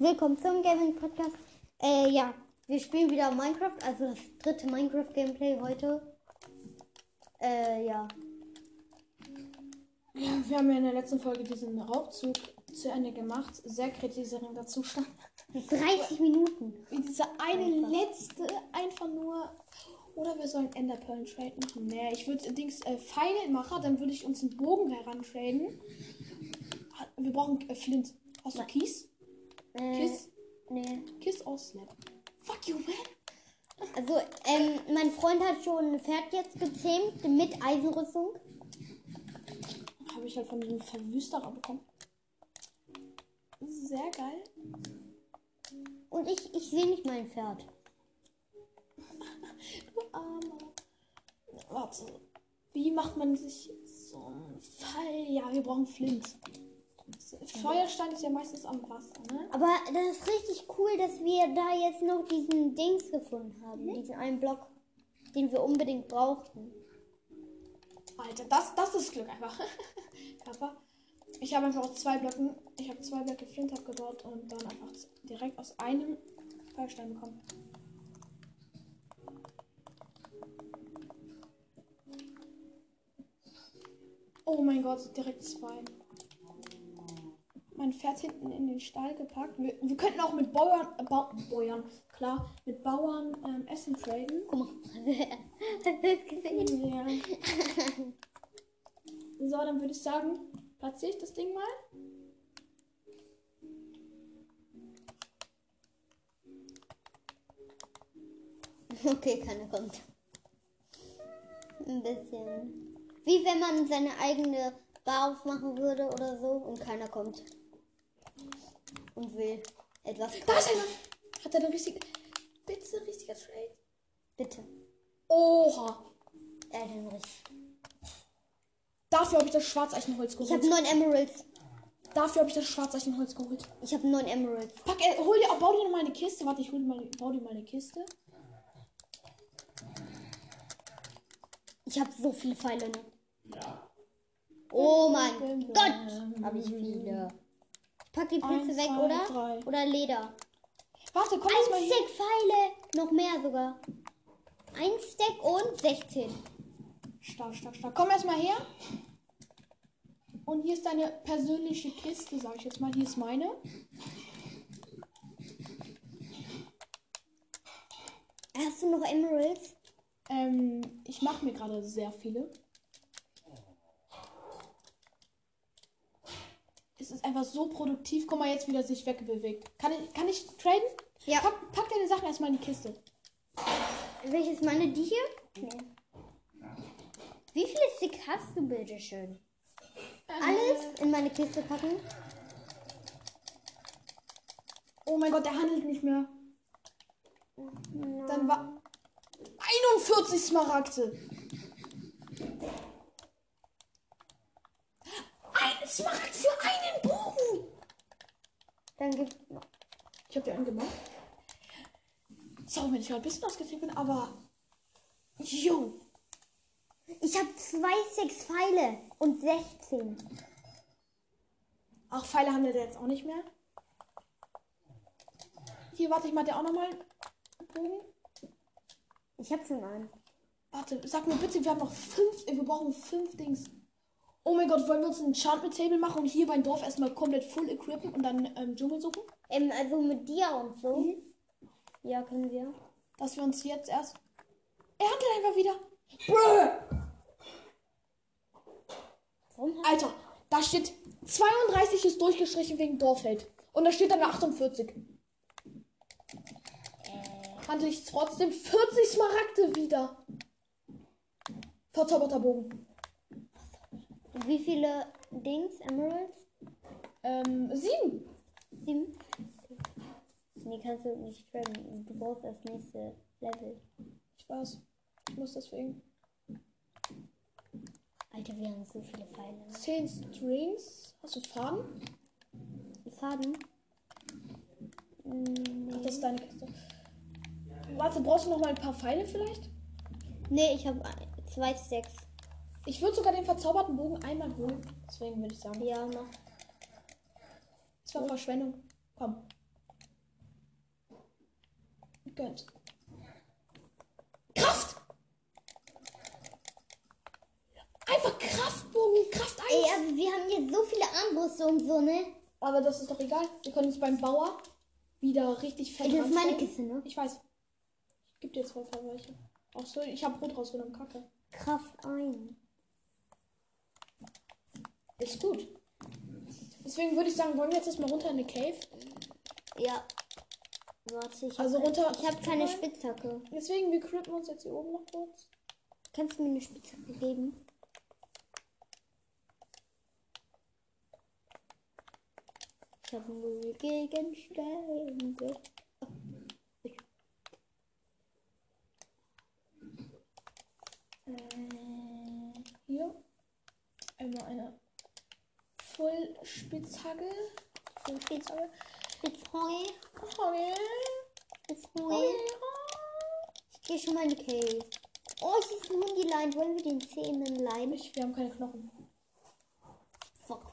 Willkommen zum Gaming Podcast. Äh, ja, wir spielen wieder Minecraft, also das dritte Minecraft-Gameplay heute. Äh, ja. Ja, wir haben ja in der letzten Folge diesen Raubzug zu Ende gemacht. Sehr kritisierender Zustand. 30 Minuten. Wie dieser eine letzte einfach nur. Oder wir sollen Enderperlen Trade machen. Nee, ich würde Dings äh, Pfeile machen, dann würde ich uns einen Bogen herantraden. Ha- Wir brauchen äh, Flint. Hast du Kies? Slap. Fuck you, man. Also, ähm, mein Freund hat schon ein Pferd jetzt gezähmt mit Eisenrüstung. Habe ich halt von diesem Verwüsterer bekommen. Sehr geil. Und ich, ich sehe nicht mein Pferd. Du Armer. Warte. Wie macht man sich so einen Fall? Ja, wir brauchen Flint. Feuerstein ist ja meistens am Wasser, ne? Aber das ist richtig cool, dass wir da jetzt noch diesen Dings gefunden haben. Diesen einen Block, den wir unbedingt brauchten. Alter, das, das ist Glück einfach. Kappa. Ich habe einfach aus zwei Blöcken, ich habe zwei Blöcke Flint abgebaut und dann einfach direkt aus einem Feuerstein bekommen. Oh mein Gott, direkt zwei. Mein Pferd hinten in den Stall gepackt. Wir, wir könnten auch mit Bauern, äh, Bau, Bauern, klar, mit Bauern ähm, Essen traden. Guck mal. Hast du das gesehen? Ja. So, dann würde ich sagen, platziere ich das Ding mal. Okay, keiner kommt. Ein bisschen. Wie wenn man seine eigene Bar aufmachen würde oder so und keiner kommt. Und will etwas Da ist kaufen. einer! Hat er den richtigen. Bitte, richtiger Trade. Bitte. Oha! Er hat den richtig. Dafür habe ich das Schwarzeichenholz Ich habe geholt. neun Emeralds. Dafür habe ich das Schwarzeichenholz geholt. Ich habe neun Emeralds. Pack, äh, hol dir, bau dir noch mal eine Kiste. Warte, ich hol dir mal, bau dir mal eine Kiste. Ich habe so viele Pfeile noch. Oh mein Gott, habe ich viele. Pack die Pilze weg, zwei, oder? drei. Oder Leder. Warte, komm jetzt mal Ein hier. Stack Pfeile. Noch mehr sogar. Ein Stack und 16. Stark, stark, stark. Komm erst mal her. Und hier ist deine persönliche Kiste, sag ich jetzt mal. Hier ist meine. Hast du noch Emeralds? Ähm, ich mache mir gerade sehr viele. Es ist einfach so produktiv. Guck mal, jetzt wieder sich wegbewegt. Kann ich, kann ich traden? Ja. Pack, pack deine Sachen erstmal in die Kiste. Welches meine? Die hier? Nee. Wie viele Stick hast du, bitteschön? Alles in meine Kiste packen? Oh mein Gott, der handelt nicht mehr. Dann war 41 Smaragde. Ein Smaragd für einen Bogen. Dann gibt Ich habe dir einen gemacht. Sorry, wenn ich gerade ein bisschen ausgetickt bin, aber. Jo. Ich habe zwei Sticks Pfeile und 16. Ach, Pfeile handelt er jetzt auch nicht mehr. Hier, warte, ich mach dir auch nochmal einen Bogen. Ich habe schon einen. Warte, sag mir bitte, wir haben noch fünf. Wir brauchen fünf Dings. Oh mein Gott, wollen wir uns ein Enchantment Table machen und hier beim Dorf erstmal komplett full equippen und dann ähm, Dschungel suchen? Ähm, also mit dir und so. Mhm. Ja, können wir. Dass wir uns jetzt erst. Er handelt einfach wieder. Hast Alter, da steht 32 ist durchgestrichen wegen Dorfheld. Und da steht dann eine 48. Handle ich trotzdem 40 Smaragde wieder. Verzauberter Bogen. Wie viele Dings, Emeralds? Ähm, sieben. Sieben? Nee, kannst du nicht traden. Du brauchst das nächste Level. Ich weiß. Ich muss deswegen. Alter, wir haben so viele Pfeile. 10 Strings. Hast du Faden? Faden? Mm, Ach, das ist deine Kiste. Warte, brauchst du noch mal ein paar Pfeile vielleicht? Nee, ich habe zwei Stacks. Ich würde sogar den verzauberten Bogen einmal holen. Deswegen würde ich sagen. Ja, mach. Das war Verschwendung. Komm. Gönnt. Kraft! Einfach Kraftbogen, Kraft 1. Ey, aber wir haben jetzt so viele Armbrüste und so, ne? Aber das ist doch egal. Wir können uns beim Bauer wieder richtig fett das ist meine. Kiste, ne? Ich weiß. Ich gebe dir zwei welche. Ach so, ich habe Brot rausgenommen, Kacke. Kraft ein. Ist gut. Deswegen würde ich sagen, wollen wir jetzt erstmal runter in eine Cave? Ja. Warte, ich Also habe runter- ich hab keine Spitzhacke. Deswegen, wir crippen uns jetzt hier oben noch kurz. Kannst du mir eine Spitzhacke geben? Ich habe null Gegenstände. Äh, hier. Einmal eine Full Spitzhacke. Full Spitzhacke. Spitzheu. Okay. Spitzheu. Ich gehe schon mal in die Cave. Oh, es ist ein Hundilein. Wollen wir den Zähnenlein? Ich, wir haben keine Knochen. Fuck.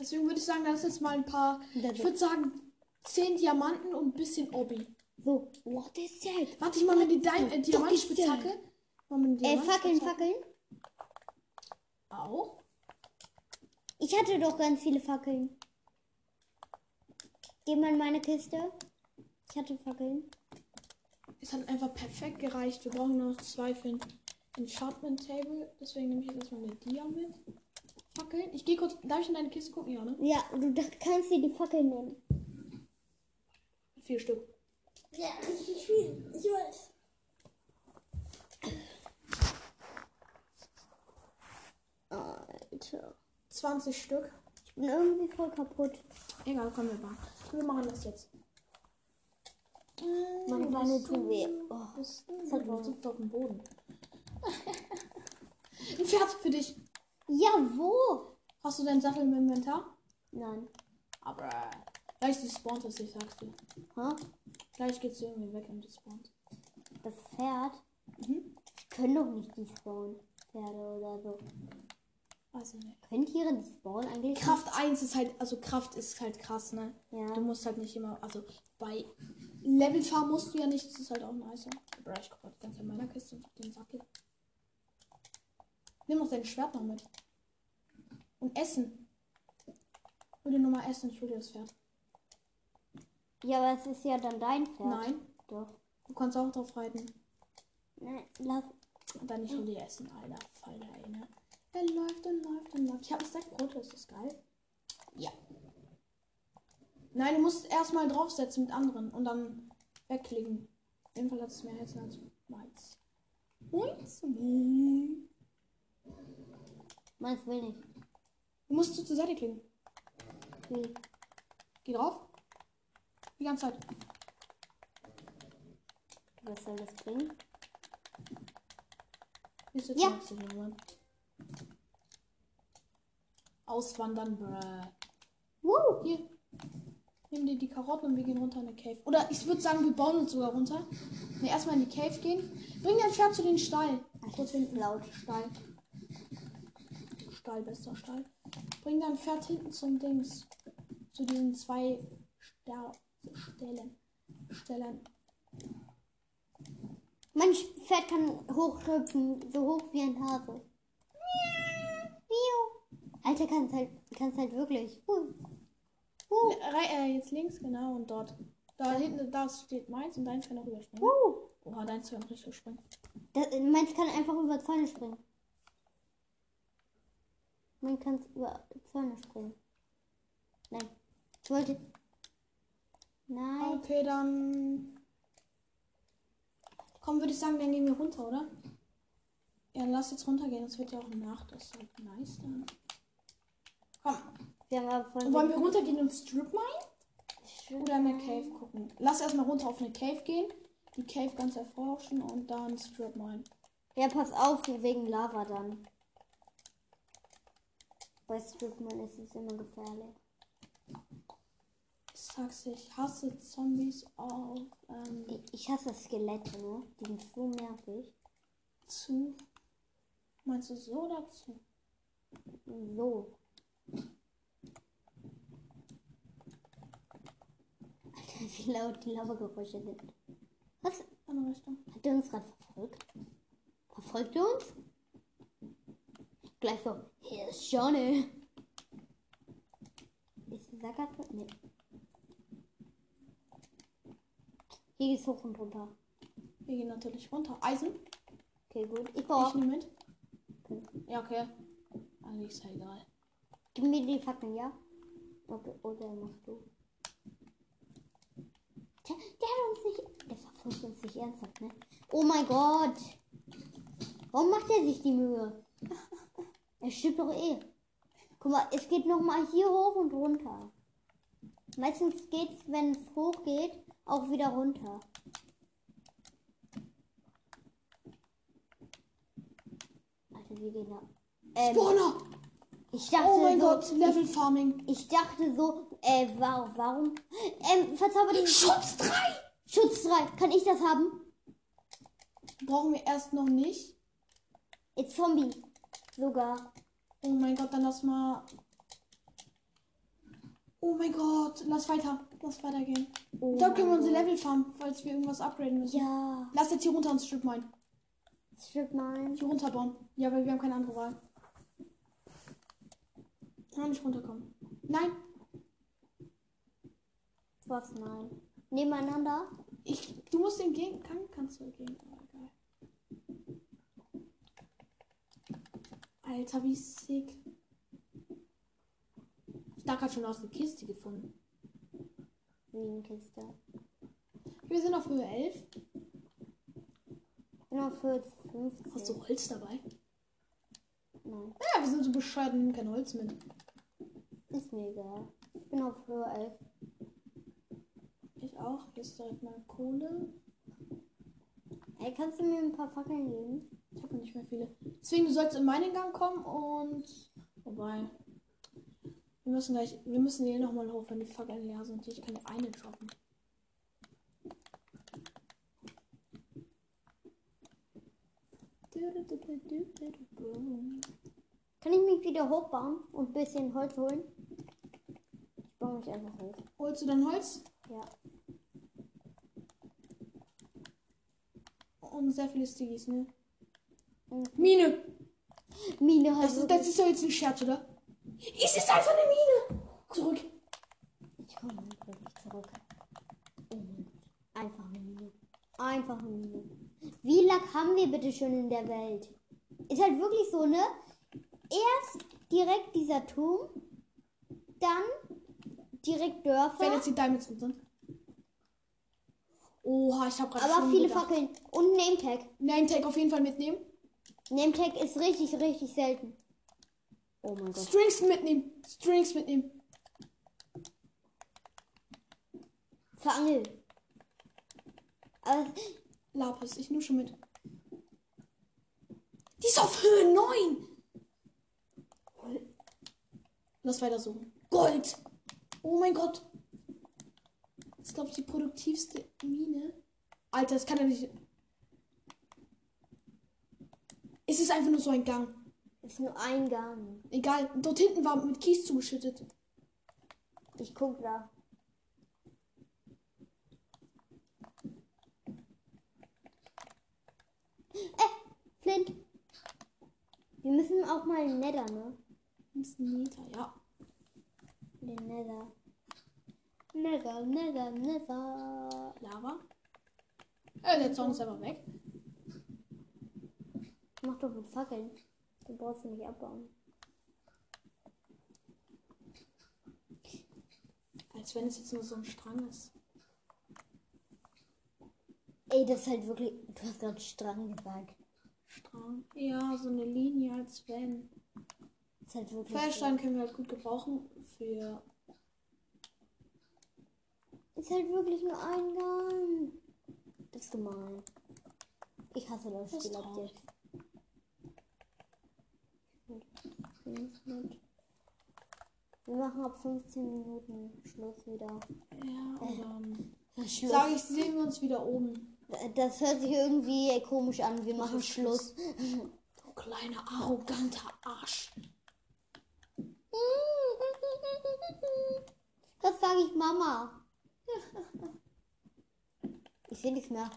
Deswegen würde ich sagen, das ist jetzt mal ein paar. Ich würde sagen, 10 Diamanten und ein bisschen Obi. So. What is that? Warte, ich mal mit die Dein äh, Diamantspitzhacke. Äh, Fackeln. Fackeln. Auch. Ich hatte doch ganz viele Fackeln. Geh mal in meine Kiste. Ich hatte Fackeln. Es hat einfach perfekt gereicht. Wir brauchen noch zwei für ein Enchantment Table. Deswegen nehme ich jetzt erstmal eine Dia mit. Fackeln. Ich gehe kurz. Darf ich in deine Kiste gucken? Ja, ne? Ja, du kannst dir die Fackeln nehmen. Vier Stück. Ja, richtig viel. Ich weiß. Alter. 20 Stück. Ich bin irgendwie voll kaputt. Egal, komm, wir machen. Wir machen das jetzt. Meine Beine tun weh. Oh, Das hat hat sitzt auf dem Boden. Ein Pferd für dich. Ja, wo? Hast du deinen Sattel im Inventar? Nein. Aber gleich spawnt es, ich sag's dir. Ha? Gleich geht's irgendwie weg und spawnt. Das Pferd? Mhm. Die können doch nicht die spawnen. Pferde oder so. Ich nicht. Können Tiere die spawnen eigentlich? Kraft 1 ist halt, also Kraft ist halt krass, ne? Ja. Du musst halt nicht immer, also bei Levelfarm musst du ja nicht, das ist halt auch nice. Aber ich guck mal die ganze Zeit in meiner Kiste und den Sattel. Nimm noch dein Schwert noch mit. Und Essen. Hol dir nochmal Essen, ich hol dir das Pferd. Ja, aber es ist ja dann dein Pferd. Nein, Doch. du kannst auch drauf reiten. Nein, lass. Und dann ich hol dir Essen, Alter. Falter, ey, ne? Er läuft und läuft und läuft. Ich hab ein Stack Brot, ist das geil? Ja. Nein, du musst erstmal draufsetzen mit anderen und dann wegklicken. Auf jeden Fall hat es mehr Herzen als meins. Meins. Meins will nicht. Du musst so zur Seite klicken. Wie? Geh drauf. Die ganze Zeit. Was soll das bringen? Ist jetzt Ja. Auswandern, bruh. Hier. Nimm dir die Karotten und wir gehen runter in die Cave. Oder ich würde sagen, wir bauen uns sogar runter. Ne, erstmal in die Cave gehen. Bring dein Pferd zu den Stall. Kurz hinten. laut. Stall. Stall, bester Stall. Bring dein Pferd hinten zum Dings. Zu diesen zwei Sta Stellen. Stellen. Mein Pferd kann hochhüpfen, so hoch wie ein Hase. Alter, kannst halt, kannst halt wirklich. Huh. Huh. Rei- Äh, jetzt links, genau, und dort. Da hinten, da steht meins und deins kann auch rüberspringen. Huh. Oha, deins kann richtig springen. Das, meins kann einfach über Zäune springen. Man kann über Zäune springen. Nein. Ich wollte. Nein. Okay, dann. Komm, würde ich sagen, dann gehen wir runter, oder? Ja, dann lass jetzt runtergehen. Es wird ja auch Nacht. Das ist halt nice dann. Aber voll. Wollen wir runtergehen und Strip mine? Oder in der Cave gucken? Lass erstmal runter auf eine Cave gehen. Die Cave ganz erforschen und dann Strip mine. Ja, pass auf, wegen Lava dann. Bei Stripman ist es immer gefährlich. Ich sag's ich hasse Zombies auf ähm, Ich, ich hasse Skelette, ne? Die sind so nervig. zu. Meinst du so oder zu? So. Wie laut die Lavageräusche sind. Andere Richtung. Hat er uns gerade verfolgt? Verfolgt er uns? Gleich so, hier ist Johnny. Ist die Sackgasse? Nee. Hier geht's hoch und runter. Wir gehen natürlich runter. Eisen. Okay, gut. Ich Ich brauche. nehme mit. Ja, okay. Eigentlich ist ja egal. Gib mir die Fackeln, ja? Okay, oder machst du? Hat uns nicht. Der verfolgt uns nicht ernsthaft, ne? Oh mein Gott! Warum macht er sich die Mühe? Er stirbt doch eh. Guck mal, es geht noch mal hier hoch und runter. Meistens geht's, wenn es hoch geht, auch wieder runter. Alter, wir gehen da. Ähm, Spawner! ich dachte Oh mein so, Gott, Level Farming. Ich dachte so, äh, warum, warum? Ähm, verzauberte Schutz 3! Schutz 3. Kann ich das haben? Brauchen wir erst noch nicht. Jetzt Zombie. Sogar. Oh mein Gott, dann lass mal. Oh mein Gott, lass weiter. Lass weitergehen. Oh da können wir unsere. Level farmen, falls wir irgendwas upgraden müssen. Ja. Lass jetzt hier runter ins Strip mine. Strip mein. Hier runterbauen. Ja, weil wir haben keine andere Wahl. Kann nicht runterkommen. Nein, Was? Nein. Nebeneinander? ich, du musst den gegen. Kann, kannst du gegen. Oh, egal. Alter, wie sick. Ich dachte gerade schon aus der Kiste gefunden. Mienenkiste. Wir sind auf Höhe 11. Genau, für 15. Hast du Holz dabei? Nein. Ja, wir sind so bescheuert und nehmen kein Holz mit. Ist mir egal. Ich bin auf Höhe 11. Ich auch. Hier ist direkt mal Kohle. Ey, kannst du mir ein paar Fackeln geben? Ich habe nicht mehr viele. Deswegen, du sollst in meinen Gang kommen und. Wobei. Wir müssen gleich. Wir müssen hier nochmal hoch, wenn die Fackeln leer sind. Ich kann dir eine droppen. Kann ich mich wieder hochbauen und ein bisschen Holz holen? Ich baue mich einfach hoch. Holst du dann Holz? Ja. Und sehr viele Stiggies, ne? Mhm. Mine! Mine halt. Das ist, das ist doch jetzt ein Scherz, oder? Es ist einfach eine Mine! Zurück. Ich komme nicht wirklich zurück. Oh mein Gott. Einfach eine Mine. Einfach eine Mine. Wie Lack haben wir bitte schon in der Welt? Ist halt wirklich so, ne? Erst direkt dieser Turm, dann direkt Wenn Dörfer, jetzt die Diamonds drin sind. Oha, ich habe gerade aber viele gedacht. Fackeln und Nametag. Nametag auf jeden Fall mitnehmen. Nametag ist richtig, richtig selten. Oh mein Gott. Strings mitnehmen. Strings mitnehmen. Verangel. Aber Lapis, ich nehme schon mit. Die ist auf Höhe 9. Lass weiter suchen. Gold. Oh mein Gott. Ist, glaube ich, die produktivste Mine. Alter, das kann ja nicht. Es ist einfach nur so ein Gang. ist nur ein Gang. Egal. Dort hinten war mit Kies zugeschüttet. Ich guck da. Äh, Flint. Wir müssen auch mal in Nether, ne? Ist ein Meter, ja. Den Nether. Nether, Nether, Nether. Lava. Äh, der Zaun ist aber weg. Mach doch mit Fackeln. Du brauchst sie nicht abbauen. Als wenn es jetzt nur so ein Strang ist. Ey, das ist halt wirklich. Du hast gerade Strang gesagt. Strang. Ja, so eine Linie als wenn. Das ist halt wirklich. Feuerstein können wir halt gut gebrauchen für. Ist halt wirklich nur ein Gang. Das ist gemein. Ich hasse das Spiel ab jetzt. Wir machen ab 15 Minuten Schluss wieder. Ja, und dann Das, Schluss. sage ich, sehen wir uns wieder oben. das hört sich irgendwie komisch an. Wir machen ist Schluss. Du kleiner arroganter Arsch. Das sage ich Mama. Ich sehe nichts mehr.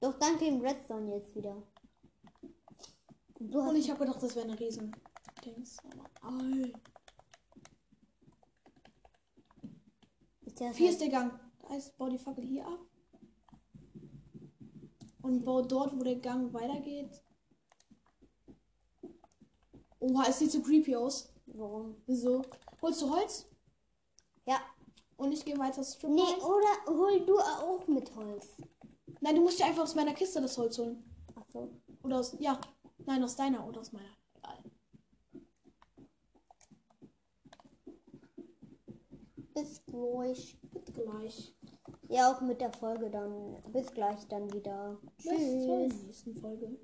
Doch dank dem Redstone jetzt wieder. Und du Und ich habe gedacht, das wäre eine riesen Dings. Ist der Hier ist der Gang. Da heißt, bau die Fackel hier ab. Und bau dort, wo der Gang weitergeht. Oha, es sieht so creepy aus. Warum? Wieso? Holst du Holz? Ja. Und ich gehe weiter Strip Nee, oder hol du auch mit Holz. Nein, du musst dir einfach aus meiner Kiste das Holz holen. Ach so. Oder aus. Ja. Nein, aus deiner oder aus meiner. Egal. Bis gleich. Bis gleich. Ja, auch mit der Folge dann. Bis gleich dann wieder. Bis zur Tschüss. nächsten Folge.